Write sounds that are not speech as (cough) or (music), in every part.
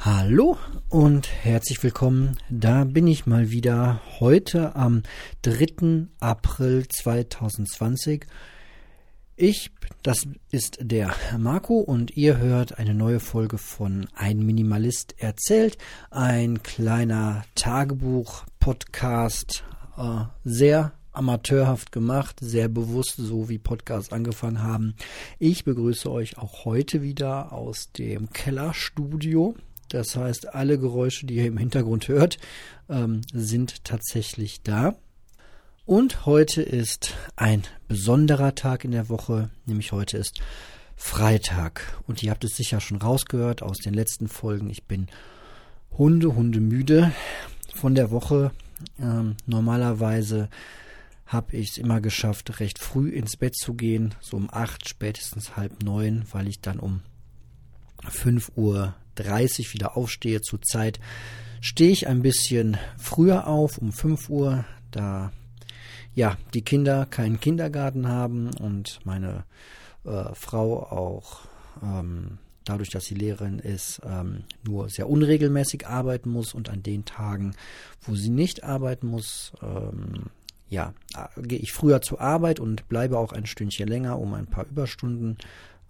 Hallo und herzlich willkommen. Da bin ich mal wieder heute am 3. April 2020. Ich, das ist der Marco und ihr hört eine neue Folge von Ein Minimalist erzählt. Ein kleiner Tagebuch-Podcast, äh, sehr amateurhaft gemacht, sehr bewusst, so wie Podcasts angefangen haben. Ich begrüße euch auch heute wieder aus dem Kellerstudio das heißt, alle Geräusche, die ihr im Hintergrund hört, ähm, sind tatsächlich da. Und heute ist ein besonderer Tag in der Woche, nämlich heute ist Freitag. Und ihr habt es sicher schon rausgehört aus den letzten Folgen. Ich bin Hunde, Hunde müde von der Woche. Ähm, normalerweise habe ich es immer geschafft, recht früh ins Bett zu gehen, so um acht, spätestens halb neun, weil ich dann um fünf Uhr 30 wieder aufstehe. Zurzeit stehe ich ein bisschen früher auf, um 5 Uhr, da ja die Kinder keinen Kindergarten haben und meine äh, Frau auch ähm, dadurch, dass sie Lehrerin ist, ähm, nur sehr unregelmäßig arbeiten muss und an den Tagen, wo sie nicht arbeiten muss, ähm, ja, äh, gehe ich früher zur Arbeit und bleibe auch ein Stündchen länger, um ein paar Überstunden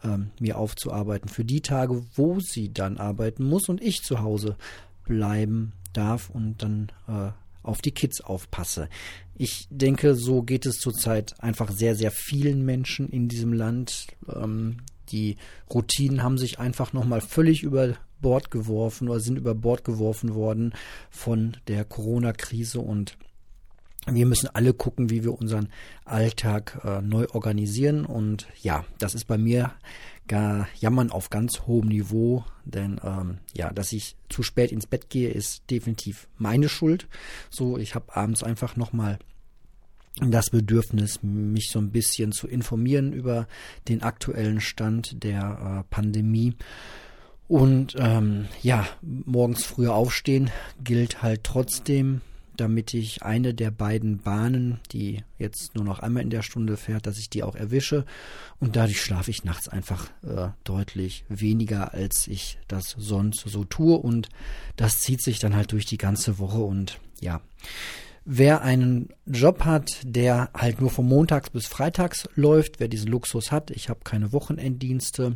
ähm, mir aufzuarbeiten für die Tage, wo sie dann arbeiten muss und ich zu Hause bleiben darf und dann äh, auf die Kids aufpasse. Ich denke, so geht es zurzeit einfach sehr, sehr vielen Menschen in diesem Land. Ähm, die Routinen haben sich einfach nochmal völlig über Bord geworfen oder sind über Bord geworfen worden von der Corona-Krise und wir müssen alle gucken, wie wir unseren Alltag äh, neu organisieren. Und ja, das ist bei mir gar Jammern auf ganz hohem Niveau. Denn ähm, ja, dass ich zu spät ins Bett gehe, ist definitiv meine Schuld. So, ich habe abends einfach nochmal das Bedürfnis, mich so ein bisschen zu informieren über den aktuellen Stand der äh, Pandemie. Und ähm, ja, morgens früher aufstehen gilt halt trotzdem damit ich eine der beiden Bahnen, die jetzt nur noch einmal in der Stunde fährt, dass ich die auch erwische. Und dadurch schlafe ich nachts einfach äh, deutlich weniger, als ich das sonst so tue. Und das zieht sich dann halt durch die ganze Woche. Und ja, wer einen Job hat, der halt nur von Montags bis Freitags läuft, wer diesen Luxus hat, ich habe keine Wochenenddienste,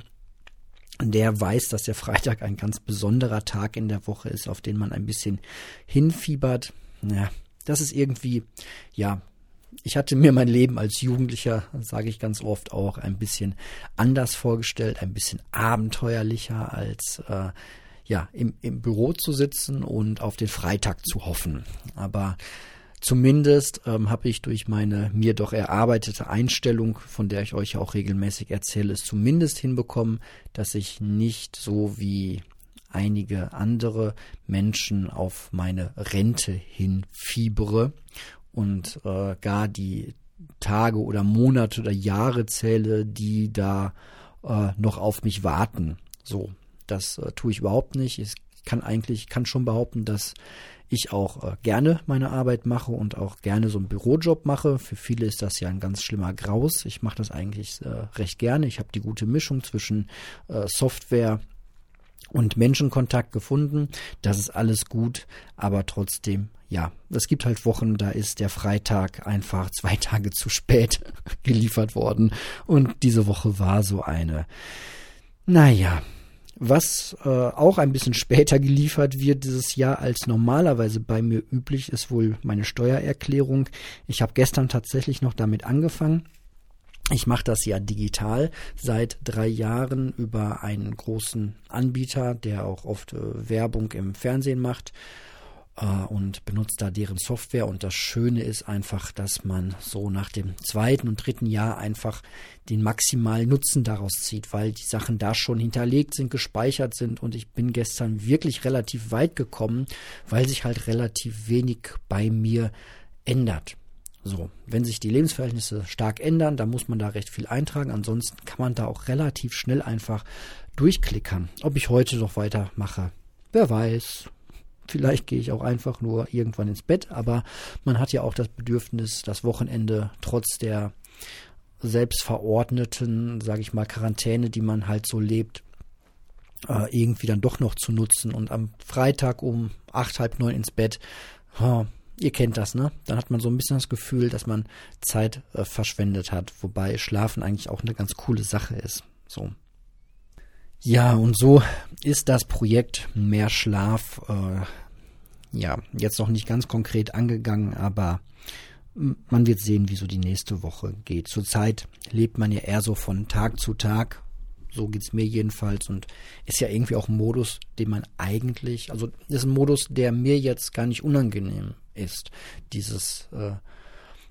der weiß, dass der Freitag ein ganz besonderer Tag in der Woche ist, auf den man ein bisschen hinfiebert ja, das ist irgendwie, ja, ich hatte mir mein Leben als Jugendlicher, sage ich ganz oft auch, ein bisschen anders vorgestellt, ein bisschen abenteuerlicher als äh, ja im, im Büro zu sitzen und auf den Freitag zu hoffen. Aber zumindest ähm, habe ich durch meine mir doch erarbeitete Einstellung, von der ich euch auch regelmäßig erzähle, es zumindest hinbekommen, dass ich nicht so wie einige andere Menschen auf meine Rente hinfiebere und äh, gar die Tage oder Monate oder Jahre zähle, die da äh, noch auf mich warten. So, das äh, tue ich überhaupt nicht. Ich kann eigentlich, kann schon behaupten, dass ich auch äh, gerne meine Arbeit mache und auch gerne so einen Bürojob mache. Für viele ist das ja ein ganz schlimmer Graus. Ich mache das eigentlich äh, recht gerne. Ich habe die gute Mischung zwischen äh, Software und Menschenkontakt gefunden. Das ist alles gut, aber trotzdem, ja, es gibt halt Wochen, da ist der Freitag einfach (laughs) zwei Tage zu spät (laughs) geliefert worden. Und diese Woche war so eine. Naja, was äh, auch ein bisschen (laughs) später geliefert wird dieses Jahr als normalerweise bei mir üblich ist wohl meine Steuererklärung. Ich habe gestern tatsächlich noch damit angefangen ich mache das ja digital seit drei Jahren über einen großen Anbieter, der auch oft äh, Werbung im Fernsehen macht äh, und benutzt da deren Software. Und das Schöne ist einfach, dass man so nach dem zweiten und dritten Jahr einfach den maximalen Nutzen daraus zieht, weil die Sachen da schon hinterlegt sind, gespeichert sind. Und ich bin gestern wirklich relativ weit gekommen, weil sich halt relativ wenig bei mir ändert. So, wenn sich die Lebensverhältnisse stark ändern, dann muss man da recht viel eintragen. Ansonsten kann man da auch relativ schnell einfach durchklickern. Ob ich heute noch weitermache, wer weiß. Vielleicht gehe ich auch einfach nur irgendwann ins Bett, aber man hat ja auch das Bedürfnis, das Wochenende trotz der selbstverordneten, sage ich mal, Quarantäne, die man halt so lebt, äh, irgendwie dann doch noch zu nutzen und am Freitag um acht, halb neun ins Bett. Ihr kennt das, ne? Dann hat man so ein bisschen das Gefühl, dass man Zeit äh, verschwendet hat, wobei Schlafen eigentlich auch eine ganz coole Sache ist. So. Ja, und so ist das Projekt Mehr Schlaf äh, ja jetzt noch nicht ganz konkret angegangen, aber man wird sehen, wie so die nächste Woche geht. Zurzeit lebt man ja eher so von Tag zu Tag. So geht's mir jedenfalls und ist ja irgendwie auch ein Modus, den man eigentlich, also ist ein Modus, der mir jetzt gar nicht unangenehm ist. Dieses äh,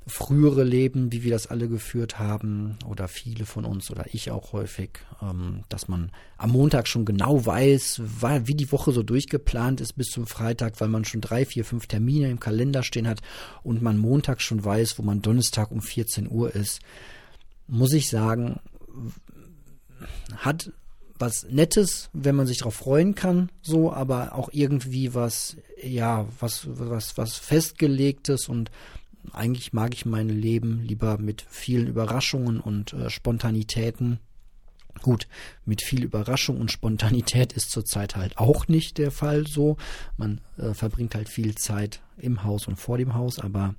frühere Leben, wie wir das alle geführt haben, oder viele von uns oder ich auch häufig, ähm, dass man am Montag schon genau weiß, wie die Woche so durchgeplant ist bis zum Freitag, weil man schon drei, vier, fünf Termine im Kalender stehen hat und man Montag schon weiß, wo man Donnerstag um 14 Uhr ist, muss ich sagen, hat was Nettes, wenn man sich darauf freuen kann, so, aber auch irgendwie was, ja, was, was, was Festgelegtes und eigentlich mag ich mein Leben lieber mit vielen Überraschungen und äh, Spontanitäten. Gut, mit viel Überraschung und Spontanität ist zurzeit halt auch nicht der Fall so. Man äh, verbringt halt viel Zeit im Haus und vor dem Haus, aber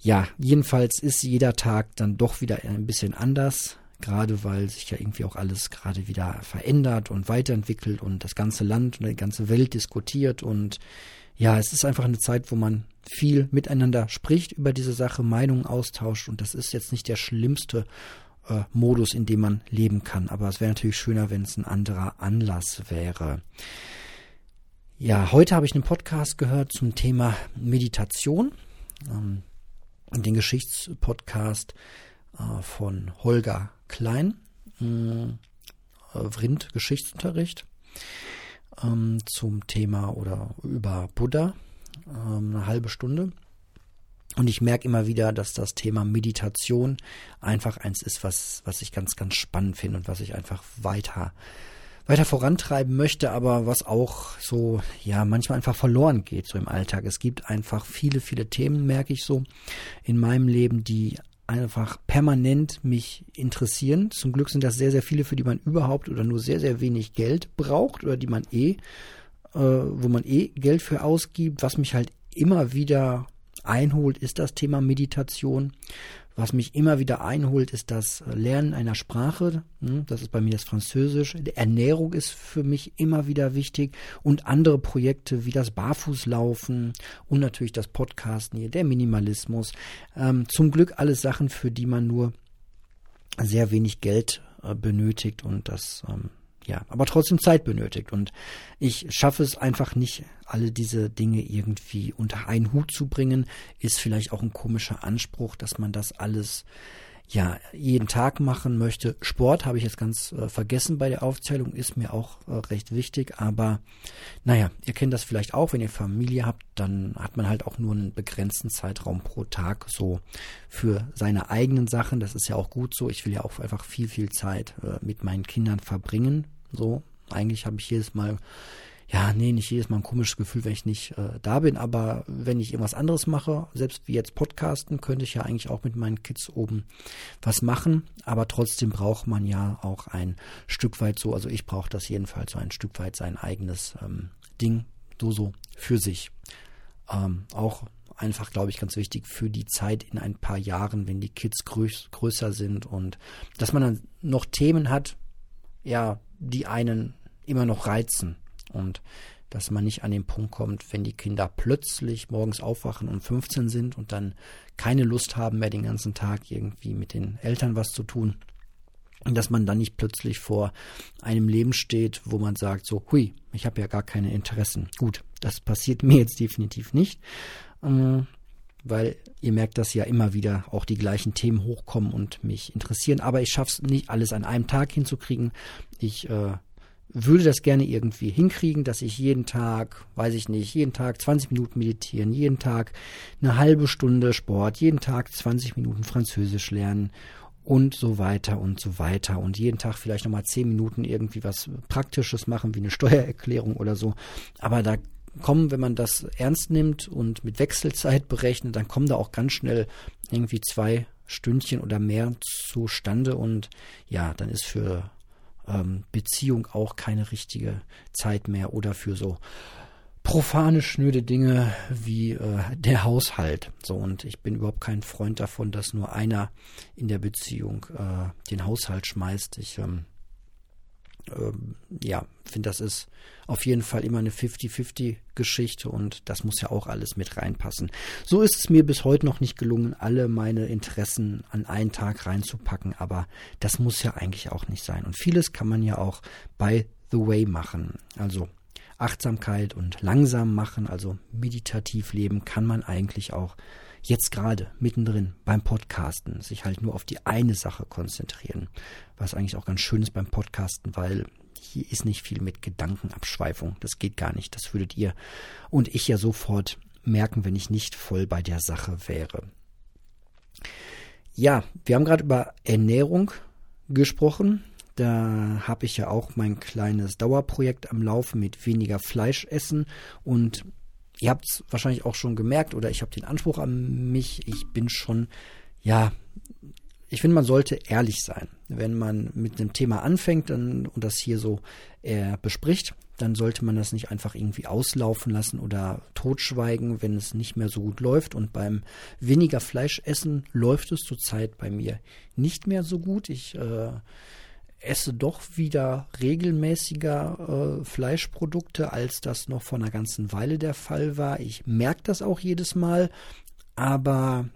ja, jedenfalls ist jeder Tag dann doch wieder ein bisschen anders, gerade weil sich ja irgendwie auch alles gerade wieder verändert und weiterentwickelt und das ganze Land und die ganze Welt diskutiert und ja, es ist einfach eine Zeit, wo man viel miteinander spricht über diese Sache, Meinungen austauscht und das ist jetzt nicht der schlimmste äh, Modus, in dem man leben kann. Aber es wäre natürlich schöner, wenn es ein anderer Anlass wäre. Ja, heute habe ich einen Podcast gehört zum Thema Meditation. Ähm, den Geschichtspodcast äh, von Holger Klein, äh, Vrind Geschichtsunterricht ähm, zum Thema oder über Buddha ähm, eine halbe Stunde. Und ich merke immer wieder, dass das Thema Meditation einfach eins ist, was, was ich ganz, ganz spannend finde und was ich einfach weiter, weiter vorantreiben möchte, aber was auch so, ja, manchmal einfach verloren geht, so im Alltag. Es gibt einfach viele, viele Themen, merke ich so, in meinem Leben, die einfach permanent mich interessieren. Zum Glück sind das sehr, sehr viele, für die man überhaupt oder nur sehr, sehr wenig Geld braucht oder die man eh äh, wo man eh Geld für ausgibt. Was mich halt immer wieder einholt, ist das Thema Meditation. Was mich immer wieder einholt, ist das Lernen einer Sprache. Hm, das ist bei mir das Französisch. Ernährung ist für mich immer wieder wichtig und andere Projekte wie das Barfußlaufen und natürlich das Podcasten hier, der Minimalismus. Ähm, zum Glück alles Sachen, für die man nur sehr wenig Geld äh, benötigt und das ähm, ja, aber trotzdem Zeit benötigt. Und ich schaffe es einfach nicht, alle diese Dinge irgendwie unter einen Hut zu bringen. Ist vielleicht auch ein komischer Anspruch, dass man das alles ja jeden Tag machen möchte. Sport habe ich jetzt ganz äh, vergessen bei der Aufzählung, ist mir auch äh, recht wichtig, aber naja, ihr kennt das vielleicht auch, wenn ihr Familie habt, dann hat man halt auch nur einen begrenzten Zeitraum pro Tag so für seine eigenen Sachen. Das ist ja auch gut so. Ich will ja auch einfach viel, viel Zeit äh, mit meinen Kindern verbringen. So, eigentlich habe ich jedes Mal ja, nee, nicht jedes Mal ein komisches Gefühl, wenn ich nicht äh, da bin, aber wenn ich irgendwas anderes mache, selbst wie jetzt Podcasten, könnte ich ja eigentlich auch mit meinen Kids oben was machen, aber trotzdem braucht man ja auch ein Stück weit so, also ich brauche das jedenfalls so ein Stück weit sein eigenes ähm, Ding, so so für sich. Ähm, auch einfach, glaube ich, ganz wichtig für die Zeit in ein paar Jahren, wenn die Kids größ größer sind und dass man dann noch Themen hat, ja, die einen immer noch reizen und dass man nicht an den Punkt kommt, wenn die Kinder plötzlich morgens aufwachen und 15 sind und dann keine Lust haben mehr den ganzen Tag irgendwie mit den Eltern was zu tun. Und dass man dann nicht plötzlich vor einem Leben steht, wo man sagt, so, hui, ich habe ja gar keine Interessen. Gut, das passiert mir jetzt definitiv nicht, äh, weil ihr merkt, dass ja immer wieder auch die gleichen Themen hochkommen und mich interessieren. Aber ich schaffe es nicht, alles an einem Tag hinzukriegen. Ich äh, würde das gerne irgendwie hinkriegen, dass ich jeden Tag, weiß ich nicht, jeden Tag 20 Minuten meditieren, jeden Tag eine halbe Stunde Sport, jeden Tag 20 Minuten Französisch lernen und so weiter und so weiter und jeden Tag vielleicht nochmal 10 Minuten irgendwie was Praktisches machen, wie eine Steuererklärung oder so. Aber da kommen, wenn man das ernst nimmt und mit Wechselzeit berechnet, dann kommen da auch ganz schnell irgendwie zwei Stündchen oder mehr zustande und ja, dann ist für ähm, Beziehung auch keine richtige Zeit mehr oder für so profane, schnöde Dinge wie äh, der Haushalt. So, und ich bin überhaupt kein Freund davon, dass nur einer in der Beziehung äh, den Haushalt schmeißt. Ich ähm, ähm, ja, finde, das ist auf jeden Fall immer eine 50-50-Geschichte und das muss ja auch alles mit reinpassen. So ist es mir bis heute noch nicht gelungen, alle meine Interessen an einen Tag reinzupacken, aber das muss ja eigentlich auch nicht sein. Und vieles kann man ja auch by the way machen. Also Achtsamkeit und langsam machen, also meditativ leben, kann man eigentlich auch jetzt gerade mittendrin beim Podcasten sich halt nur auf die eine Sache konzentrieren. Was eigentlich auch ganz schön ist beim Podcasten, weil hier ist nicht viel mit Gedankenabschweifung. Das geht gar nicht. Das würdet ihr und ich ja sofort merken, wenn ich nicht voll bei der Sache wäre. Ja, wir haben gerade über Ernährung gesprochen. Da habe ich ja auch mein kleines Dauerprojekt am Laufen mit weniger Fleisch essen und ihr habt es wahrscheinlich auch schon gemerkt oder ich habe den Anspruch an mich, ich bin schon, ja, ich finde, man sollte ehrlich sein. Wenn man mit einem Thema anfängt dann, und das hier so äh, bespricht, dann sollte man das nicht einfach irgendwie auslaufen lassen oder totschweigen, wenn es nicht mehr so gut läuft. Und beim weniger Fleischessen läuft es zurzeit bei mir nicht mehr so gut. Ich äh, esse doch wieder regelmäßiger äh, Fleischprodukte, als das noch vor einer ganzen Weile der Fall war. Ich merke das auch jedes Mal, aber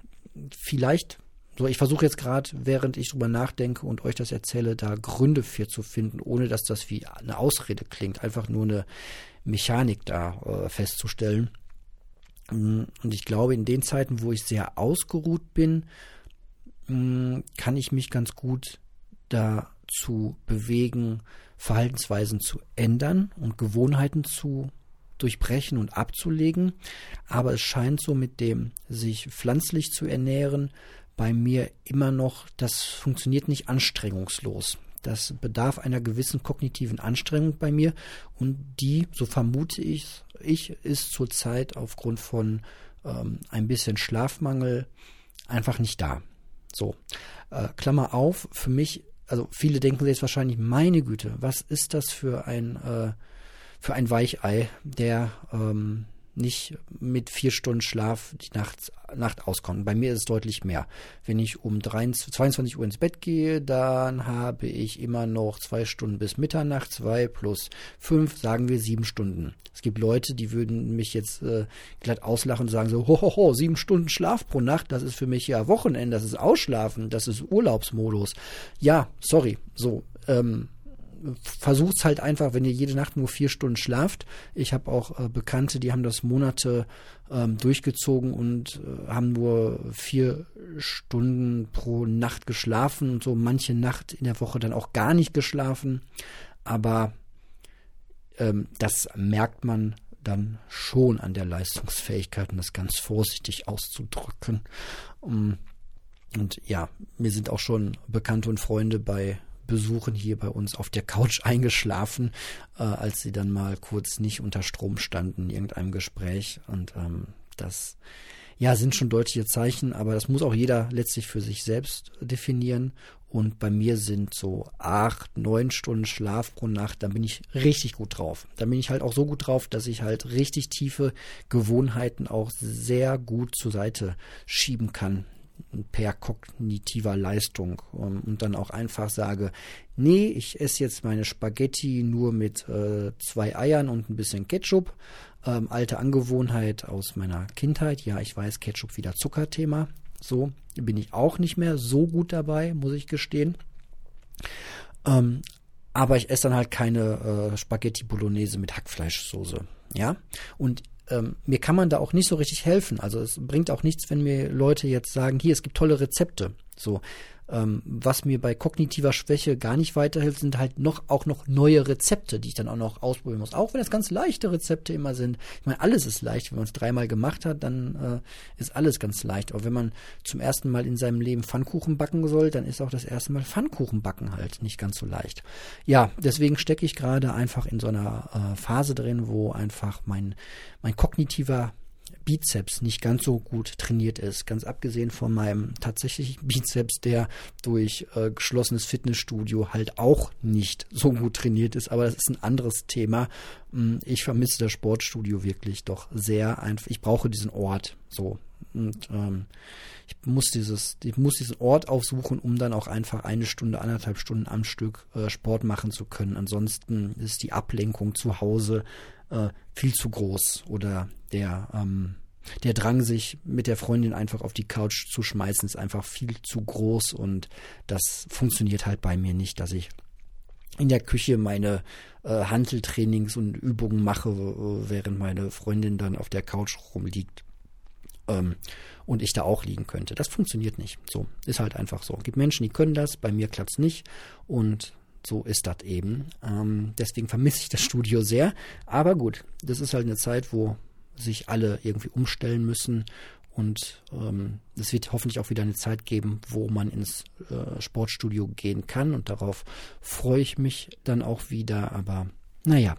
vielleicht, so ich versuche jetzt gerade, während ich drüber nachdenke und euch das erzähle, da Gründe für zu finden, ohne dass das wie eine Ausrede klingt, einfach nur eine Mechanik da äh, festzustellen. Mm, und ich glaube, in den Zeiten, wo ich sehr ausgeruht bin, mm, kann ich mich ganz gut da zu bewegen, Verhaltensweisen zu ändern und Gewohnheiten zu durchbrechen und abzulegen. Aber es scheint so mit dem sich pflanzlich zu ernähren bei mir immer noch, das funktioniert nicht anstrengungslos. Das bedarf einer gewissen kognitiven Anstrengung bei mir und die, so vermute ich, ich ist zurzeit aufgrund von ähm, ein bisschen Schlafmangel einfach nicht da. So, äh, Klammer auf, für mich also viele denken jetzt wahrscheinlich, meine Güte, was ist das für ein, äh, für ein Weichei, der ähm, nicht mit vier Stunden Schlaf die Nacht, Nacht auskommt. Bei mir ist es deutlich mehr. Wenn ich um 23, 22 Uhr ins Bett gehe, dann habe ich immer noch zwei Stunden bis Mitternacht, zwei plus fünf, sagen wir sieben Stunden. Es gibt Leute, die würden mich jetzt äh, glatt auslachen und sagen so, hohoho, ho, ho, sieben Stunden Schlaf pro Nacht, das ist für mich ja Wochenende, das ist Ausschlafen, das ist Urlaubsmodus. Ja, sorry, so, ähm, versucht's halt einfach, wenn ihr jede Nacht nur vier Stunden schlaft. Ich habe auch äh, Bekannte, die haben das Monate ähm, durchgezogen und äh, haben nur vier Stunden pro Nacht geschlafen und so manche Nacht in der Woche dann auch gar nicht geschlafen. Aber ähm, das merkt man dann schon an der Leistungsfähigkeit, um das ganz vorsichtig auszudrücken. Um, und ja, mir sind auch schon Bekannte und Freunde bei Besuchen hier bei uns auf der Couch eingeschlafen, äh, als sie dann mal kurz nicht unter Strom standen in irgendeinem Gespräch. Und ähm, das ja, sind schon deutliche Zeichen, aber das muss auch jeder letztlich für sich selbst definieren. Und bei mir sind so acht, neun Stunden Schlaf pro Nacht, dann bin ich richtig gut drauf. Dann bin ich halt auch so gut drauf, dass ich halt richtig tiefe Gewohnheiten auch sehr gut zur Seite schieben kann per kognitiver Leistung um, und dann auch einfach sage, nee, ich esse jetzt meine Spaghetti nur mit äh, zwei Eiern und ein bisschen Ketchup. Ähm, alte Angewohnheit aus meiner Kindheit. Ja, ich weiß, Ketchup wieder Zuckerthema. So bin ich auch nicht mehr so gut dabei, muss ich gestehen. Ähm, aber ich esse dann halt keine äh, Spaghetti Bolognese mit Hackfleischsoße. Ja, und ähm, mir kann man da auch nicht so richtig helfen. Also es bringt auch nichts, wenn mir Leute jetzt sagen, hier, es gibt tolle Rezepte. So, ähm, was mir bei kognitiver Schwäche gar nicht weiterhilft, sind halt noch auch noch neue Rezepte, die ich dann auch noch ausprobieren muss. Auch wenn es ganz leichte Rezepte immer sind. Ich meine, alles ist leicht. Wenn man es dreimal gemacht hat, dann äh, ist alles ganz leicht. Aber wenn man zum ersten Mal in seinem Leben Pfannkuchen backen soll, dann ist auch das erste Mal Pfannkuchen backen halt nicht ganz so leicht. Ja, deswegen stecke ich gerade einfach in so einer äh, Phase drin, wo einfach mein, mein kognitiver Bizeps nicht ganz so gut trainiert ist. Ganz abgesehen von meinem tatsächlichen (laughs) Bizeps, der durch äh, geschlossenes Fitnessstudio halt auch nicht so gut trainiert ist. Aber das ist ein anderes Thema. Hm, ich vermisse das Sportstudio wirklich doch sehr. Einfach. Ich brauche diesen Ort so. Und ähm, ich muss dieses, ich muss diesen Ort aufsuchen, um dann auch einfach eine Stunde, anderthalb Stunden am Stück äh, Sport machen zu können. Ansonsten ist die Ablenkung zu Hause äh, viel zu groß. Oder der ähm, der Drang, sich mit der Freundin einfach auf die Couch zu schmeißen, ist einfach viel zu groß. Und das funktioniert halt bei mir nicht, dass ich in der Küche meine äh, Handeltrainings und Übungen mache, während meine Freundin dann auf der Couch rumliegt ähm, und ich da auch liegen könnte. Das funktioniert nicht. So ist halt einfach so. Es gibt Menschen, die können das, bei mir klappt es nicht und so ist das eben. Ähm, deswegen vermisse ich das (laughs) Studio sehr. Aber gut, das ist halt eine Zeit, wo sich alle irgendwie umstellen müssen. Und ähm, es wird hoffentlich auch wieder eine Zeit geben, wo man ins äh, Sportstudio gehen kann. Und darauf freue ich mich dann auch wieder. Aber naja,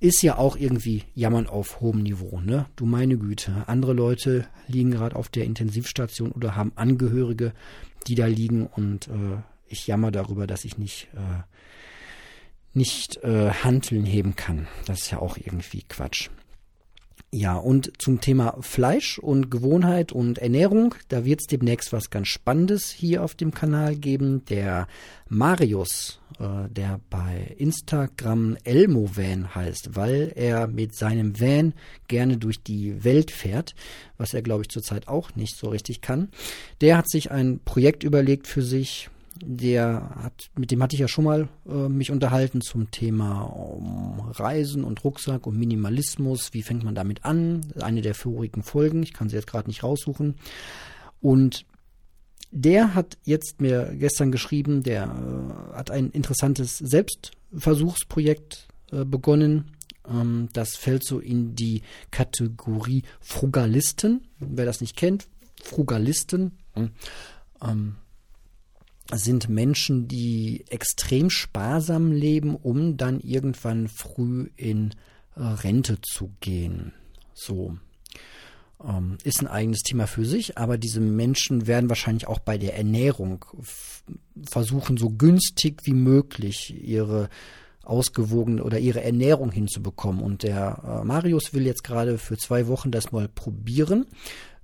ist ja auch irgendwie Jammern auf hohem Niveau, ne? Du meine Güte. Andere Leute liegen gerade auf der Intensivstation oder haben Angehörige, die da liegen und äh, ich jammer darüber, dass ich nicht, äh, nicht äh, Hanteln heben kann. Das ist ja auch irgendwie Quatsch. Ja, und zum Thema Fleisch und Gewohnheit und Ernährung, da wird es demnächst was ganz Spannendes hier auf dem Kanal geben. Der Marius, äh, der bei Instagram Elmo Van heißt, weil er mit seinem Van gerne durch die Welt fährt, was er, glaube ich, zurzeit auch nicht so richtig kann. Der hat sich ein Projekt überlegt für sich, der hat, mit dem hatte ich ja schon mal äh, mich unterhalten zum Thema um Reisen und Rucksack und Minimalismus. Wie fängt man damit an? Eine der vorigen Folgen. Ich kann sie jetzt gerade nicht raussuchen. Und der hat jetzt mir gestern geschrieben, der äh, hat ein interessantes Selbstversuchsprojekt äh, begonnen. Ähm, das fällt so in die Kategorie Frugalisten. Wer das nicht kennt, Frugalisten. Ähm, sind Menschen, die extrem sparsam leben, um dann irgendwann früh in äh, Rente zu gehen. So. Ähm, ist ein eigenes Thema für sich, aber diese Menschen werden wahrscheinlich auch bei der Ernährung versuchen, so günstig wie möglich ihre ausgewogene oder ihre Ernährung hinzubekommen. Und der äh, Marius will jetzt gerade für zwei Wochen das mal probieren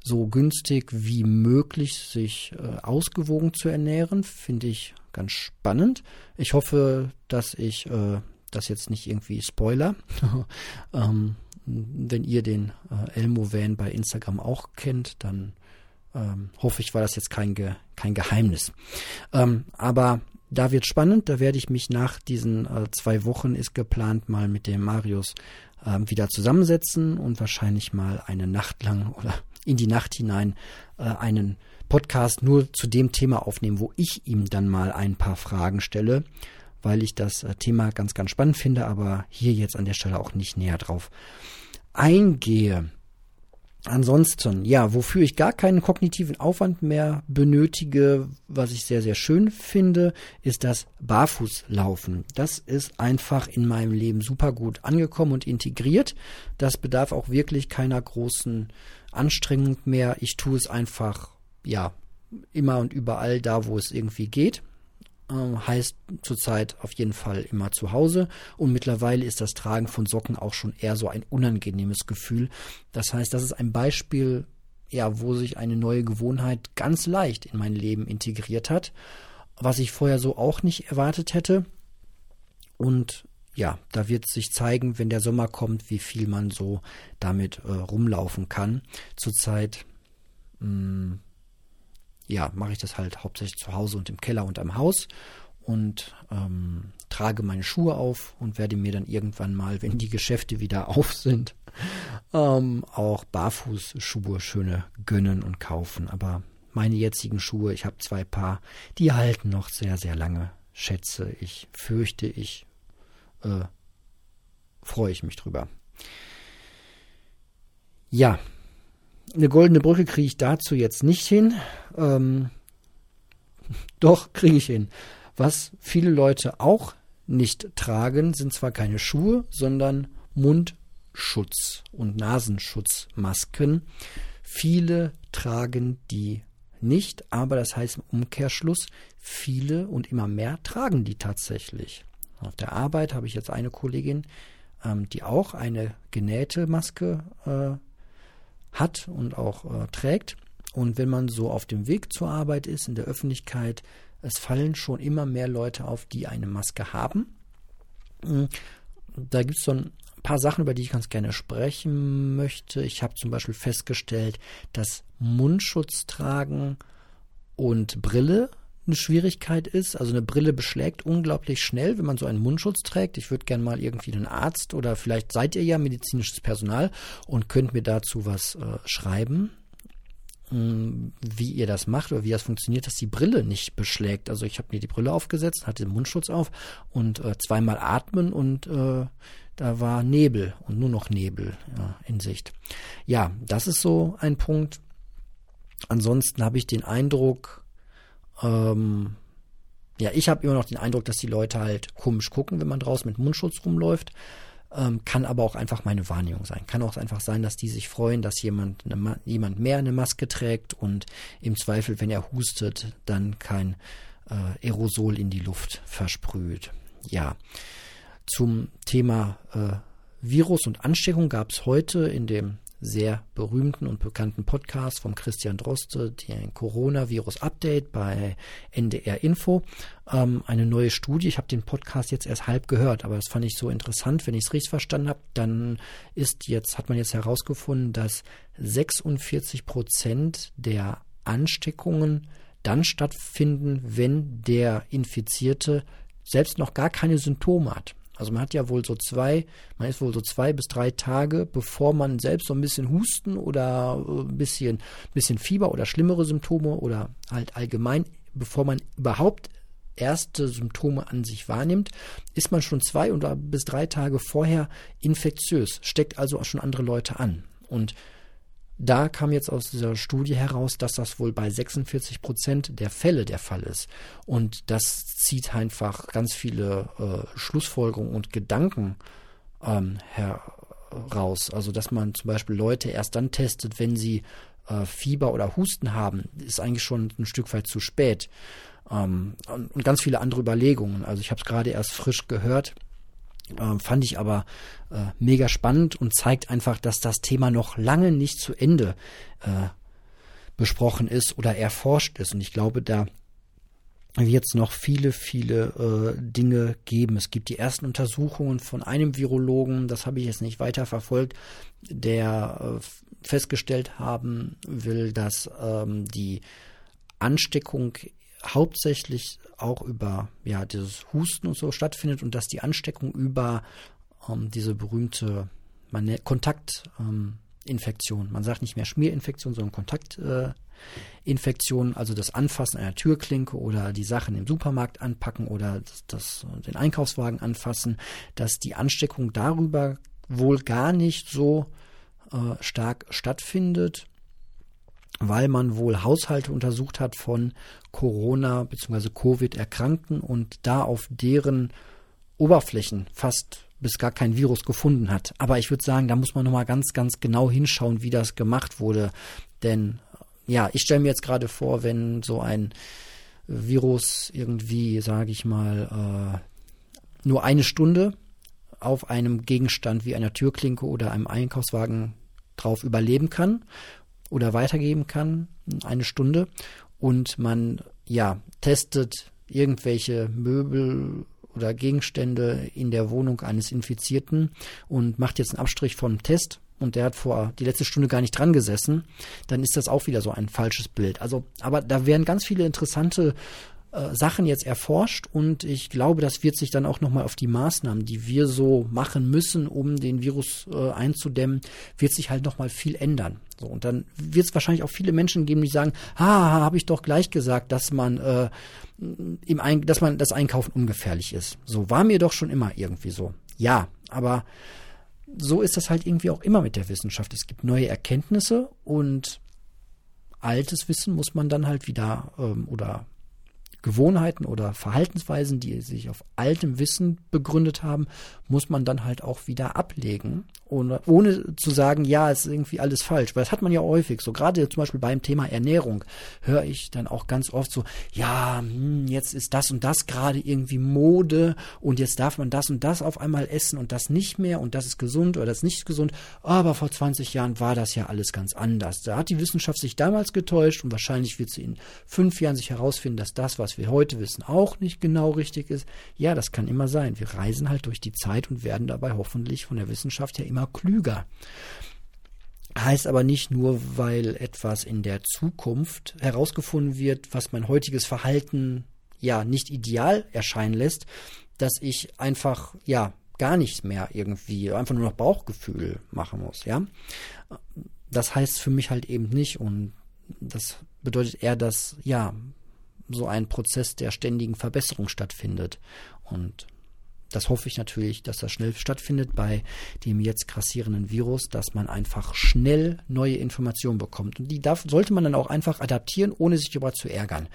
so günstig wie möglich sich äh, ausgewogen zu ernähren, finde ich ganz spannend. Ich hoffe, dass ich äh, das jetzt nicht irgendwie spoiler. (laughs) ähm, wenn ihr den äh, Elmo Van bei Instagram auch kennt, dann ähm, hoffe ich, war das jetzt kein, Ge kein Geheimnis. Ähm, aber da wird spannend, da werde ich mich nach diesen äh, zwei Wochen ist geplant mal mit dem Marius äh, wieder zusammensetzen und wahrscheinlich mal eine Nacht lang oder in die Nacht hinein äh, einen Podcast nur zu dem Thema aufnehmen, wo ich ihm dann mal ein paar Fragen stelle, weil ich das äh, Thema ganz, ganz spannend finde, aber hier jetzt an der Stelle auch nicht näher drauf eingehe. Ansonsten, ja, wofür ich gar keinen kognitiven Aufwand mehr benötige, was ich sehr, sehr schön finde, ist das Barfußlaufen. Das ist einfach in meinem Leben super gut angekommen und integriert. Das bedarf auch wirklich keiner großen Anstrengung mehr. Ich tue es einfach, ja, immer und überall da, wo es irgendwie geht. Ähm, heißt zurzeit auf jeden Fall immer zu Hause. Und mittlerweile ist das Tragen von Socken auch schon eher so ein unangenehmes Gefühl. Das heißt, das ist ein Beispiel, ja, wo sich eine neue Gewohnheit ganz leicht in mein Leben integriert hat, was ich vorher so auch nicht erwartet hätte. Und ja, da wird sich zeigen, wenn der Sommer kommt, wie viel man so damit äh, rumlaufen kann. Zurzeit mh, mm, ja, mache ich das halt hauptsächlich zu Hause und im Keller und am Haus und ähm, trage meine Schuhe auf und werde mir dann irgendwann mal, wenn die Geschäfte wieder (laughs) auf sind, ähm, auch Barfußschuhe schöne gönnen und kaufen. Aber meine jetzigen Schuhe, ich habe zwei Paar, die halten noch sehr, sehr lange. Schätze ich, fürchte ich, äh, freue ich mich drüber. Ja, eine goldene Brücke kriege ich dazu jetzt nicht hin. Ähm, (laughs) doch, kriege ich hin. Was viele Leute auch nicht tragen, sind zwar keine Schuhe, sondern Mund, Mundschutz und Nasenschutzmasken. Viele tragen die nicht, aber das heißt im Umkehrschluss, viele und immer mehr tragen die tatsächlich. Auf der Arbeit habe ich jetzt eine Kollegin, ähm, die auch eine genähte Maske äh, hat und auch äh, trägt. Und wenn man so auf dem Weg zur Arbeit ist, in der Öffentlichkeit, es fallen schon immer mehr Leute auf, die eine Maske haben. Hm, da gibt es so ein paar Sachen, über die ich ganz gerne sprechen möchte. Ich habe zum Beispiel festgestellt, dass Mundschutz tragen und Brille eine Schwierigkeit ist. Also eine Brille beschlägt unglaublich schnell, wenn man so einen Mundschutz trägt. Ich würde gerne mal irgendwie einen Arzt oder vielleicht seid ihr ja medizinisches Personal und könnt mir dazu was äh, schreiben wie ihr das macht oder wie das funktioniert, dass die Brille nicht beschlägt. Also ich habe mir die Brille aufgesetzt, hatte den Mundschutz auf und äh, zweimal atmen und äh, da war Nebel und nur noch Nebel ja, in Sicht. Ja, das ist so ein Punkt. Ansonsten habe ich den Eindruck, ähm, ja, ich habe immer noch den Eindruck, dass die Leute halt komisch gucken, wenn man draußen mit Mundschutz rumläuft. Ähm, kann aber auch einfach meine Wahrnehmung sein. Kann auch einfach sein, dass die sich freuen, dass jemand, eine, jemand mehr eine Maske trägt und im Zweifel, wenn er hustet, dann kein äh, Aerosol in die Luft versprüht. Ja, zum Thema äh, Virus und Ansteckung gab es heute in dem sehr berühmten und bekannten Podcast von Christian Droste, den Coronavirus-Update bei NDR Info. Ähm, eine neue Studie. Ich habe den Podcast jetzt erst halb gehört, aber das fand ich so interessant. Wenn ich es richtig verstanden habe, dann ist jetzt, hat man jetzt herausgefunden, dass 46 Prozent der Ansteckungen dann stattfinden, wenn der Infizierte selbst noch gar keine Symptome hat. Also man hat ja wohl so zwei, man ist wohl so zwei bis drei Tage, bevor man selbst so ein bisschen Husten oder äh, ein bisschen, bisschen Fieber oder schlimmere Symptome oder halt allgemein, bevor man überhaupt erste Symptome an sich wahrnimmt, ist man schon zwei oder bis drei Tage vorher infektiös, steckt also auch schon andere Leute an. Und da kam jetzt aus dieser Studie heraus, dass das wohl bei 46 Prozent der Fälle der Fall ist. Und das zieht einfach ganz viele äh, Schlussfolgerungen und Gedanken ähm, heraus. Also, dass man zum Beispiel Leute erst dann testet, wenn sie äh, Fieber oder Husten haben, ist eigentlich schon ein Stück weit zu spät. Ähm, und, und ganz viele andere Überlegungen. Also, ich habe es gerade erst frisch gehört äh, fand ich aber äh, mega spannend und zeigt einfach, dass das Thema noch lange nicht zu Ende äh, besprochen ist oder erforscht ist. Und ich glaube, da wird es noch viele, viele äh, Dinge geben. Es gibt die ersten Untersuchungen von einem Virologen, das habe ich jetzt nicht weiter verfolgt, der äh, festgestellt haben will, dass ähm, die Ansteckung hauptsächlich auch über ja dieses Husten und so stattfindet und dass die Ansteckung über ähm, diese berühmte Kontaktinfektion, ähm, man sagt nicht mehr Schmierinfektion, sondern Kontaktinfektion, äh, also das Anfassen einer Türklinke oder die Sachen im Supermarkt anpacken oder das, das, den Einkaufswagen anfassen, dass die Ansteckung darüber wohl gar nicht so äh, stark stattfindet weil man wohl Haushalte untersucht hat von Corona bzw. Covid Erkrankten und da auf deren Oberflächen fast bis gar kein Virus gefunden hat. Aber ich würde sagen, da muss man nochmal ganz, ganz genau hinschauen, wie das gemacht wurde. Denn ja, ich stelle mir jetzt gerade vor, wenn so ein Virus irgendwie, sage ich mal, äh, nur eine Stunde auf einem Gegenstand wie einer Türklinke oder einem Einkaufswagen drauf überleben kann oder weitergeben kann, eine Stunde, und man ja testet irgendwelche Möbel oder Gegenstände in der Wohnung eines Infizierten und macht jetzt einen Abstrich vom Test und der hat vor die letzte Stunde gar nicht dran gesessen, dann ist das auch wieder so ein falsches Bild. Also, aber da werden ganz viele interessante äh, Sachen jetzt erforscht und ich glaube, das wird sich dann auch nochmal auf die Maßnahmen, die wir so machen müssen, um den Virus äh, einzudämmen, wird sich halt nochmal viel ändern. So, und dann wird es wahrscheinlich auch viele Menschen geben, die sagen, ah, habe ich doch gleich gesagt, dass man äh, im Ein dass man das Einkaufen ungefährlich ist. So war mir doch schon immer irgendwie so. Ja, aber so ist das halt irgendwie auch immer mit der Wissenschaft. Es gibt neue Erkenntnisse und altes Wissen muss man dann halt wieder ähm, oder Gewohnheiten oder Verhaltensweisen, die sich auf altem Wissen begründet haben, muss man dann halt auch wieder ablegen, ohne, ohne zu sagen, ja, es ist irgendwie alles falsch. Weil das hat man ja häufig. So gerade zum Beispiel beim Thema Ernährung höre ich dann auch ganz oft so, ja, hm, jetzt ist das und das gerade irgendwie Mode und jetzt darf man das und das auf einmal essen und das nicht mehr und das ist gesund oder das ist nicht gesund. Aber vor 20 Jahren war das ja alles ganz anders. Da hat die Wissenschaft sich damals getäuscht und wahrscheinlich wird sie in fünf Jahren sich herausfinden, dass das, was wir heute wissen, auch nicht genau richtig ist. Ja, das kann immer sein. Wir reisen halt durch die Zeit und werden dabei hoffentlich von der Wissenschaft ja immer klüger. Heißt aber nicht nur, weil etwas in der Zukunft herausgefunden wird, was mein heutiges Verhalten ja nicht ideal erscheinen lässt, dass ich einfach ja gar nichts mehr irgendwie, einfach nur noch Bauchgefühl machen muss, ja. Das heißt für mich halt eben nicht und das bedeutet eher, dass ja so ein Prozess der ständigen Verbesserung stattfindet. Und das hoffe ich natürlich, dass das schnell stattfindet bei dem jetzt grassierenden Virus, dass man einfach schnell neue Informationen bekommt. Und die darf, sollte man dann auch einfach adaptieren, ohne sich darüber zu ärgern.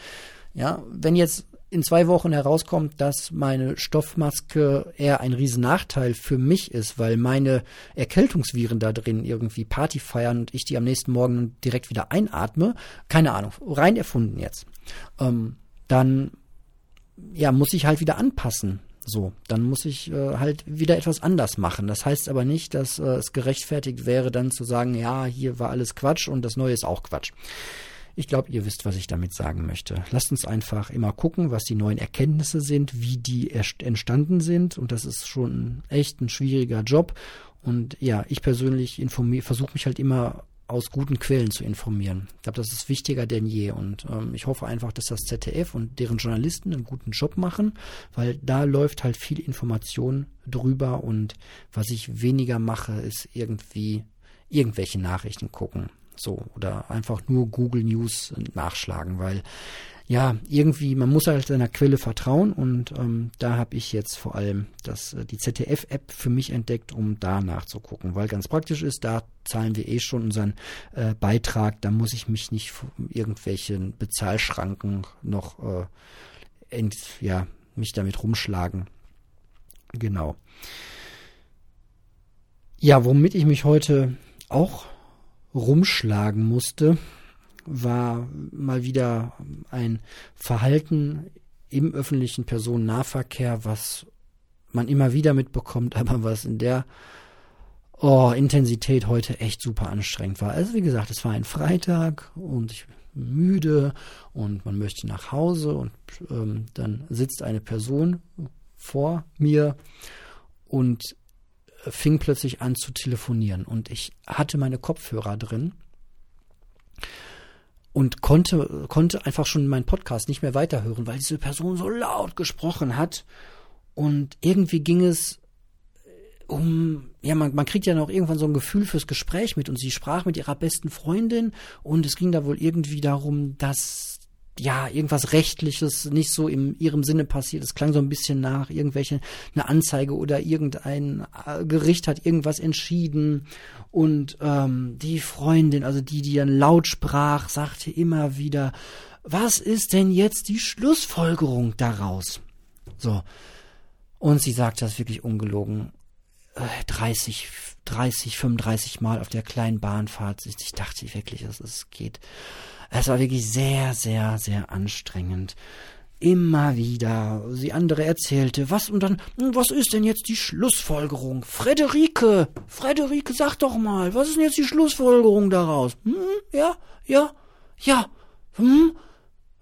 Ja, wenn jetzt in zwei Wochen herauskommt, dass meine Stoffmaske eher ein Riesennachteil für mich ist, weil meine Erkältungsviren da drin irgendwie Party feiern und ich die am nächsten Morgen direkt wieder einatme, keine Ahnung, rein erfunden jetzt ähm, dann ja, muss ich halt wieder anpassen. So, dann muss ich äh, halt wieder etwas anders machen. Das heißt aber nicht, dass äh, es gerechtfertigt wäre, dann zu sagen, ja, hier war alles Quatsch und das Neue ist auch Quatsch. Ich glaube, ihr wisst, was ich damit sagen möchte. Lasst uns einfach immer gucken, was die neuen Erkenntnisse sind, wie die entstanden sind. Und das ist schon echt ein schwieriger Job. Und ja, ich persönlich versuche mich halt immer aus guten Quellen zu informieren. Ich glaube, das ist wichtiger denn je. Und ähm, ich hoffe einfach, dass das ZDF und deren Journalisten einen guten Job machen, weil da läuft halt viel Information drüber. Und was ich weniger mache, ist irgendwie irgendwelche Nachrichten gucken. So, oder einfach nur Google News nachschlagen, weil ja, irgendwie, man muss halt seiner Quelle vertrauen und ähm, da habe ich jetzt vor allem das, äh, die ZDF-App für mich entdeckt, um da nachzugucken, weil ganz praktisch ist, da zahlen wir eh schon unseren äh, Beitrag, da muss ich mich nicht irgendwelchen Bezahlschranken noch äh, ent, ja, mich damit rumschlagen. Genau. Ja, womit ich mich heute auch rumschlagen musste, war mal wieder ein Verhalten im öffentlichen Personennahverkehr, was man immer wieder mitbekommt, (laughs) aber was in der oh, Intensität heute echt super anstrengend war. Also wie gesagt, es war ein Freitag und ich müde und man möchte nach Hause und ähm, dann sitzt eine Person vor mir und fing plötzlich an zu telefonieren und ich hatte meine Kopfhörer drin und konnte, konnte einfach schon meinen Podcast nicht mehr weiterhören, weil diese Person so laut gesprochen hat. Und irgendwie ging es um, ja, man, man kriegt ja noch irgendwann so ein Gefühl fürs Gespräch mit und sie sprach mit ihrer besten Freundin und es ging da wohl irgendwie darum, dass ja, irgendwas Rechtliches nicht so in ihrem Sinne passiert. Es klang so ein bisschen nach irgendwelche, eine Anzeige oder irgendein äh, Gericht hat irgendwas entschieden. Und ähm, die Freundin, also die, die dann laut sprach, sagte immer wieder, was ist denn jetzt die Schlussfolgerung daraus? So. Und sie sagte das wirklich ungelogen. 30, 30, 35 Mal auf der kleinen Bahnfahrt. Ich dachte wirklich, es geht es war wirklich sehr, sehr, sehr anstrengend. Immer wieder sie andere erzählte, was und dann, hm, was ist denn jetzt die Schlussfolgerung? Frederike, Frederike, sag doch mal, was ist denn jetzt die Schlussfolgerung daraus? Hm, ja, ja, ja, hm,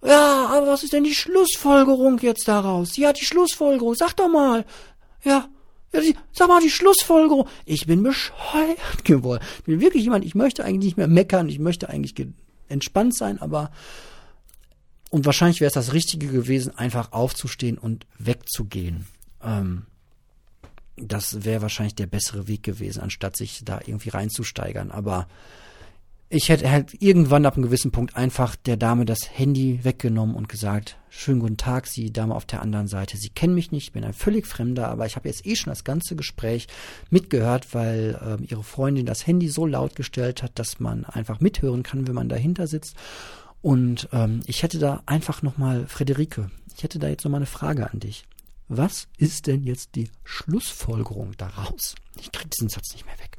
ja, aber was ist denn die Schlussfolgerung jetzt daraus? Ja, die Schlussfolgerung, sag doch mal. Ja, ja, die, sag mal die Schlussfolgerung. Ich bin bescheuert (laughs) geworden. Ich bin wirklich jemand, ich möchte eigentlich nicht mehr meckern, ich möchte eigentlich entspannt sein, aber und wahrscheinlich wäre es das Richtige gewesen, einfach aufzustehen und wegzugehen. Ähm, das wäre wahrscheinlich der bessere Weg gewesen, anstatt sich da irgendwie reinzusteigern. Aber ich hätte halt irgendwann ab einem gewissen Punkt einfach der Dame das Handy weggenommen und gesagt, schönen guten Tag, Sie Dame auf der anderen Seite. Sie kennen mich nicht, ich bin ein völlig Fremder, aber ich habe jetzt eh schon das ganze Gespräch mitgehört, weil ähm, Ihre Freundin das Handy so laut gestellt hat, dass man einfach mithören kann, wenn man dahinter sitzt. Und ähm, ich hätte da einfach nochmal, Frederike, ich hätte da jetzt nochmal eine Frage an dich. Was ist denn jetzt die Schlussfolgerung daraus? Ich kriege diesen Satz nicht mehr weg.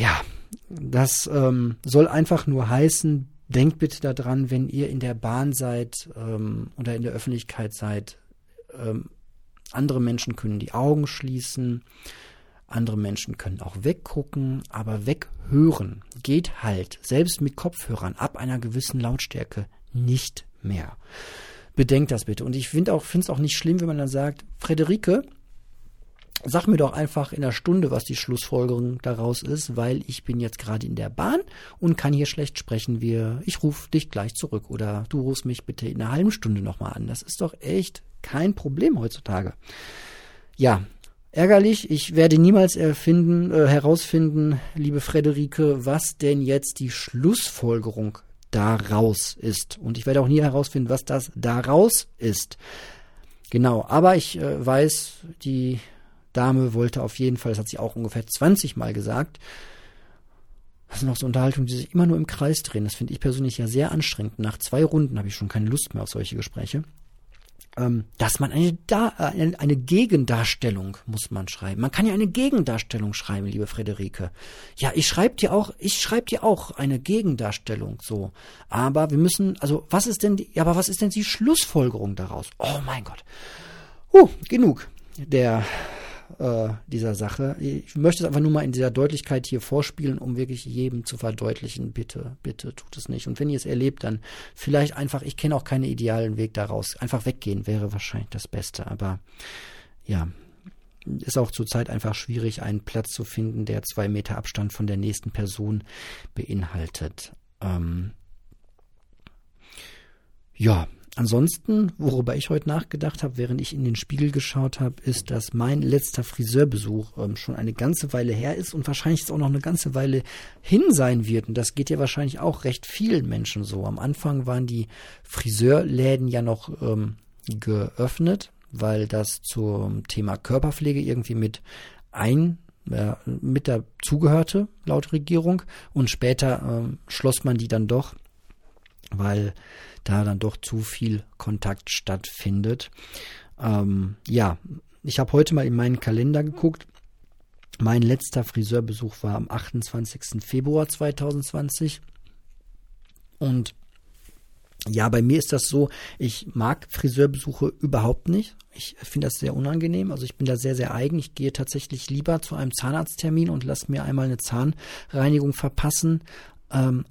Ja, das ähm, soll einfach nur heißen, denkt bitte daran, wenn ihr in der Bahn seid ähm, oder in der Öffentlichkeit seid, ähm, andere Menschen können die Augen schließen, andere Menschen können auch weggucken, aber weghören geht halt, selbst mit Kopfhörern, ab einer gewissen Lautstärke nicht mehr. Bedenkt das bitte. Und ich finde auch, es auch nicht schlimm, wenn man dann sagt, Frederike, Sag mir doch einfach in der Stunde, was die Schlussfolgerung daraus ist, weil ich bin jetzt gerade in der Bahn und kann hier schlecht sprechen. Wir, ich rufe dich gleich zurück oder du rufst mich bitte in einer halben Stunde nochmal an. Das ist doch echt kein Problem heutzutage. Ja, ärgerlich. Ich werde niemals erfinden, äh, herausfinden, liebe Frederike, was denn jetzt die Schlussfolgerung daraus ist. Und ich werde auch nie herausfinden, was das daraus ist. Genau, aber ich äh, weiß, die Dame wollte auf jeden Fall, das hat sie auch ungefähr 20 Mal gesagt, das sind noch so Unterhaltungen, die sich immer nur im Kreis drehen. Das finde ich persönlich ja sehr anstrengend. Nach zwei Runden habe ich schon keine Lust mehr auf solche Gespräche. Ähm, dass man eine, da eine, eine Gegendarstellung muss man schreiben. Man kann ja eine Gegendarstellung schreiben, liebe Frederike. Ja, ich schreibe dir auch, ich schreibe dir auch eine Gegendarstellung, so. Aber wir müssen, also was ist denn die, aber was ist denn die Schlussfolgerung daraus? Oh mein Gott. Huh, genug der äh, dieser Sache. Ich möchte es einfach nur mal in dieser Deutlichkeit hier vorspielen, um wirklich jedem zu verdeutlichen, bitte, bitte tut es nicht. Und wenn ihr es erlebt, dann vielleicht einfach, ich kenne auch keinen idealen Weg daraus. Einfach weggehen wäre wahrscheinlich das Beste. Aber ja, ist auch zurzeit einfach schwierig, einen Platz zu finden, der zwei Meter Abstand von der nächsten Person beinhaltet. Ähm, ja, Ansonsten, worüber ich heute nachgedacht habe, während ich in den Spiegel geschaut habe, ist, dass mein letzter Friseurbesuch ähm, schon eine ganze Weile her ist und wahrscheinlich auch noch eine ganze Weile hin sein wird. Und das geht ja wahrscheinlich auch recht vielen Menschen so. Am Anfang waren die Friseurläden ja noch ähm, geöffnet, weil das zum Thema Körperpflege irgendwie mit ein äh, mit dazugehörte, laut Regierung. Und später ähm, schloss man die dann doch, weil da dann doch zu viel Kontakt stattfindet. Ähm, ja, ich habe heute mal in meinen Kalender geguckt. Mein letzter Friseurbesuch war am 28. Februar 2020. Und ja, bei mir ist das so, ich mag Friseurbesuche überhaupt nicht. Ich finde das sehr unangenehm. Also ich bin da sehr, sehr eigen. Ich gehe tatsächlich lieber zu einem Zahnarzttermin und lasse mir einmal eine Zahnreinigung verpassen, ähm,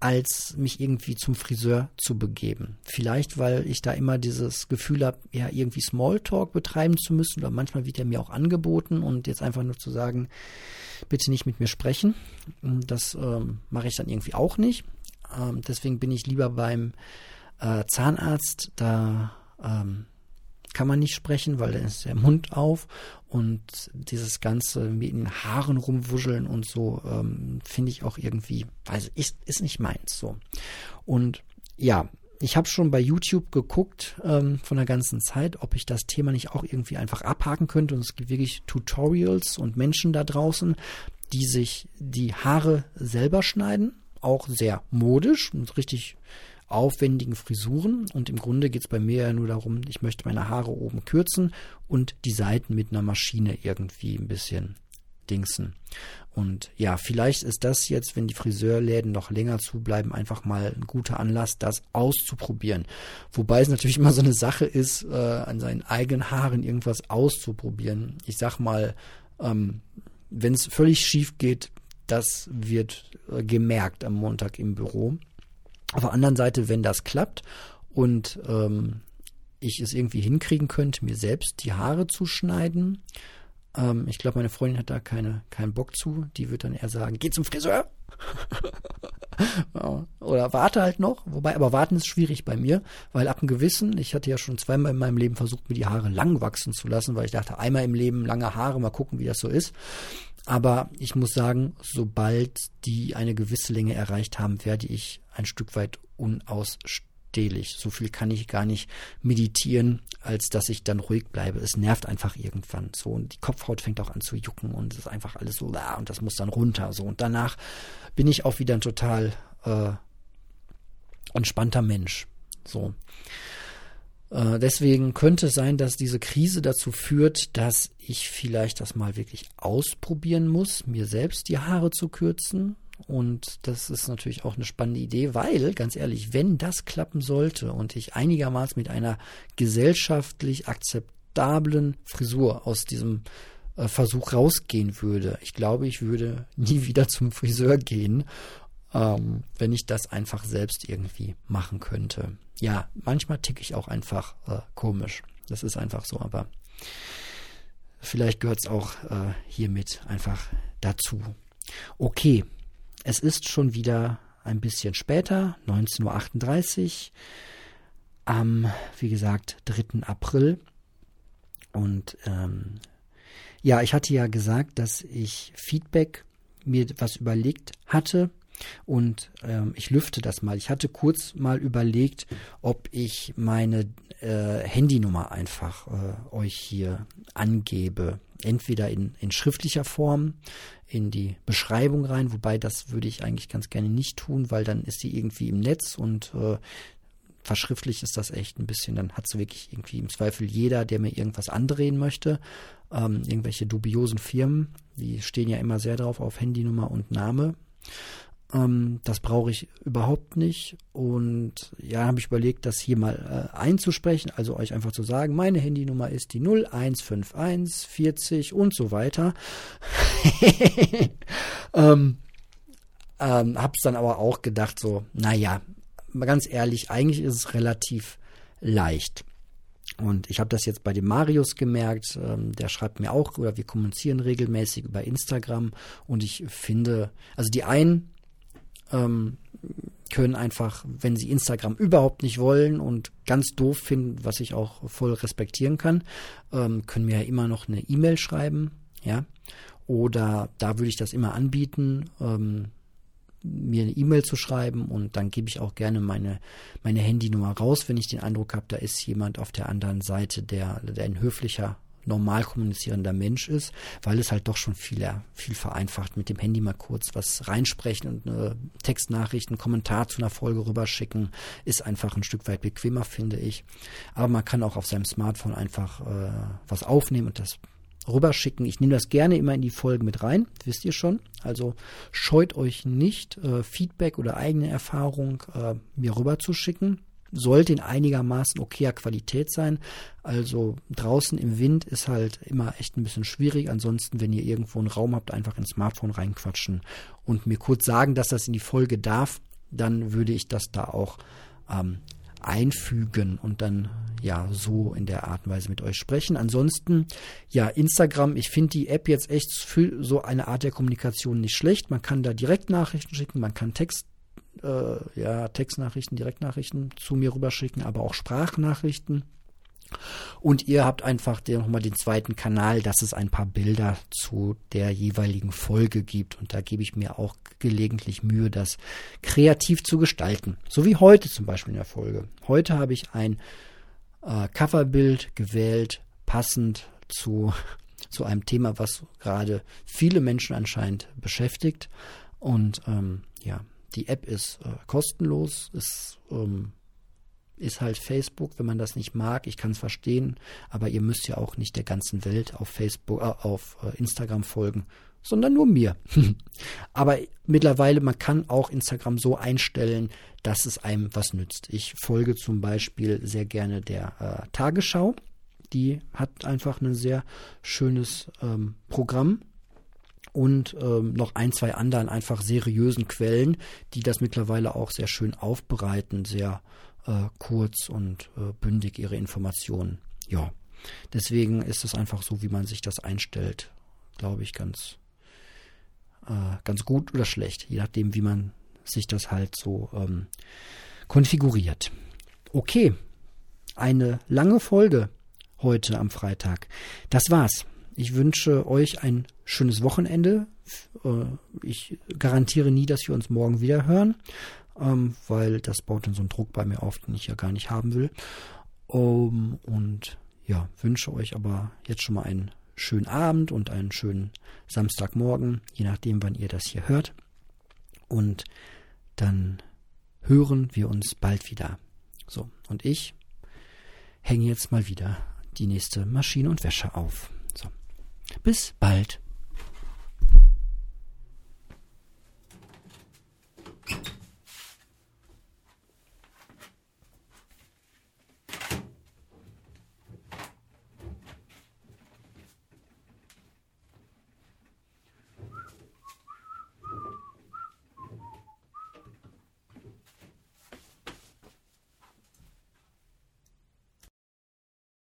als mich irgendwie zum Friseur zu begeben. Vielleicht, weil ich da immer dieses Gefühl habe, ja, irgendwie Smalltalk betreiben zu müssen oder manchmal wird er mir auch angeboten und jetzt einfach nur zu sagen, bitte nicht mit mir sprechen. Das ähm, mache ich dann irgendwie auch nicht. Ähm, deswegen bin ich lieber beim äh, Zahnarzt, da ähm, kann man nicht sprechen, weil dann ist der Mund auf und dieses ganze mit den Haaren rumwuscheln und so ähm, finde ich auch irgendwie, weiß ist ist nicht meins so. Und ja, ich habe schon bei YouTube geguckt ähm, von der ganzen Zeit, ob ich das Thema nicht auch irgendwie einfach abhaken könnte. Und es gibt wirklich Tutorials und Menschen da draußen, die sich die Haare selber schneiden, auch sehr modisch und richtig aufwendigen Frisuren. Und im Grunde geht es bei mir ja nur darum, ich möchte meine Haare oben kürzen und die Seiten mit einer Maschine irgendwie ein bisschen dingsen. Und ja, vielleicht ist das jetzt, wenn die Friseurläden noch länger zubleiben, einfach mal ein guter Anlass, das auszuprobieren. Wobei es natürlich immer so eine Sache ist, äh, an seinen eigenen Haaren irgendwas auszuprobieren. Ich sag mal, ähm, wenn es völlig schief geht, das wird äh, gemerkt am Montag im Büro. Auf der anderen Seite, wenn das klappt und ähm, ich es irgendwie hinkriegen könnte, mir selbst die Haare zu schneiden, ähm, ich glaube, meine Freundin hat da keine, keinen Bock zu. Die wird dann eher sagen, geh zum Friseur. (laughs) Oder warte halt noch. Wobei, aber warten ist schwierig bei mir, weil ab einem gewissen, ich hatte ja schon zweimal in meinem Leben versucht, mir die Haare lang wachsen zu lassen, weil ich dachte, einmal im Leben lange Haare, mal gucken, wie das so ist. Aber ich muss sagen, sobald die eine gewisse Länge erreicht haben, werde ich ein Stück weit unausstehlich. So viel kann ich gar nicht meditieren, als dass ich dann ruhig bleibe. Es nervt einfach irgendwann so und die Kopfhaut fängt auch an zu jucken und es ist einfach alles so und das muss dann runter so und danach bin ich auch wieder total äh, entspannter Mensch. So. Äh, deswegen könnte es sein, dass diese Krise dazu führt, dass ich vielleicht das mal wirklich ausprobieren muss, mir selbst die Haare zu kürzen. Und das ist natürlich auch eine spannende Idee, weil, ganz ehrlich, wenn das klappen sollte und ich einigermaßen mit einer gesellschaftlich akzeptablen Frisur aus diesem äh, Versuch rausgehen würde, ich glaube, ich würde nie wieder zum Friseur gehen, ähm, wenn ich das einfach selbst irgendwie machen könnte ja, manchmal ticke ich auch einfach äh, komisch. Das ist einfach so, aber vielleicht gehört es auch äh, hiermit einfach dazu. Okay, es ist schon wieder ein bisschen später, 19.38 Uhr, am, wie gesagt, 3. April. Und ähm, ja, ich hatte ja gesagt, dass ich Feedback mir was überlegt hatte und ähm, ich lüfte das mal. Ich hatte kurz mal überlegt, ob ich meine äh, Handynummer einfach äh, euch hier angebe. Entweder in, in schriftlicher Form, in die Beschreibung rein, wobei das würde ich eigentlich ganz gerne nicht tun, weil dann ist sie irgendwie im Netz und äh, verschriftlich ist das echt ein bisschen, dann hat es wirklich irgendwie im Zweifel jeder, der mir irgendwas andrehen möchte. Ähm, irgendwelche dubiosen Firmen, die stehen ja immer sehr drauf auf Handynummer und Name. Ähm, das brauche ich überhaupt nicht. Und ja, habe ich überlegt, das hier mal äh, einzusprechen, also euch einfach zu sagen, meine Handynummer ist die 0151 40 und so weiter. (laughs) ähm, ähm, hab's dann aber auch gedacht, so, naja, ganz ehrlich, eigentlich ist es relativ leicht. Und ich habe das jetzt bei dem Marius gemerkt, ähm, der schreibt mir auch, oder wir kommunizieren regelmäßig über Instagram und ich finde, also die einen ähm, können einfach, wenn sie Instagram überhaupt nicht wollen und ganz doof finden, was ich auch voll respektieren kann, ähm, können mir ja immer noch eine E-Mail schreiben, ja. Oder da würde ich das immer anbieten, ähm, mir eine E-Mail zu schreiben und dann gebe ich auch gerne meine, meine Handynummer raus, wenn ich den Eindruck habe, da ist jemand auf der anderen Seite, der, der ein höflicher normal kommunizierender Mensch ist, weil es halt doch schon viel, viel vereinfacht mit dem Handy mal kurz was reinsprechen und eine Textnachricht, einen Kommentar zu einer Folge rüberschicken, ist einfach ein Stück weit bequemer, finde ich. Aber man kann auch auf seinem Smartphone einfach äh, was aufnehmen und das rüberschicken. Ich nehme das gerne immer in die Folge mit rein, wisst ihr schon. Also scheut euch nicht, äh, Feedback oder eigene Erfahrung äh, mir rüberzuschicken sollte in einigermaßen okayer Qualität sein. Also draußen im Wind ist halt immer echt ein bisschen schwierig. Ansonsten, wenn ihr irgendwo einen Raum habt, einfach ins Smartphone reinquatschen und mir kurz sagen, dass das in die Folge darf, dann würde ich das da auch ähm, einfügen und dann ja so in der Art und Weise mit euch sprechen. Ansonsten, ja, Instagram, ich finde die App jetzt echt für so eine Art der Kommunikation nicht schlecht. Man kann da direkt Nachrichten schicken, man kann Text äh, ja, Textnachrichten, Direktnachrichten zu mir rüberschicken, aber auch Sprachnachrichten. Und ihr habt einfach nochmal den zweiten Kanal, dass es ein paar Bilder zu der jeweiligen Folge gibt. Und da gebe ich mir auch gelegentlich Mühe, das kreativ zu gestalten. So wie heute zum Beispiel in der Folge. Heute habe ich ein äh, Coverbild gewählt, passend zu, (laughs) zu einem Thema, was gerade viele Menschen anscheinend beschäftigt. Und ähm, ja, die App ist äh, kostenlos, ist, ähm, ist halt Facebook, wenn man das nicht mag. Ich kann es verstehen, aber ihr müsst ja auch nicht der ganzen Welt auf Facebook, äh, auf äh, Instagram folgen, sondern nur mir. (laughs) aber mittlerweile, man kann auch Instagram so einstellen, dass es einem was nützt. Ich folge zum Beispiel sehr gerne der äh, Tagesschau. Die hat einfach ein sehr schönes ähm, Programm und ähm, noch ein, zwei anderen einfach seriösen Quellen, die das mittlerweile auch sehr schön aufbereiten, sehr äh, kurz und äh, bündig ihre Informationen. Ja, deswegen ist es einfach so, wie man sich das einstellt, glaube ich, ganz, äh, ganz gut oder schlecht, je nachdem, wie man sich das halt so ähm, konfiguriert. Okay, eine lange Folge heute am Freitag. Das war's. Ich wünsche euch ein schönes Wochenende. Äh, ich garantiere nie, dass wir uns morgen wieder hören, ähm, weil das baut dann so einen Druck bei mir auf, den ich ja gar nicht haben will. Und ja, wünsche euch aber jetzt schon mal einen schönen Abend und einen schönen Samstagmorgen, je nachdem, wann ihr das hier hört. Und dann hören wir uns bald wieder. So, und ich hänge jetzt mal wieder die nächste Maschine und Wäsche auf. Bis bald.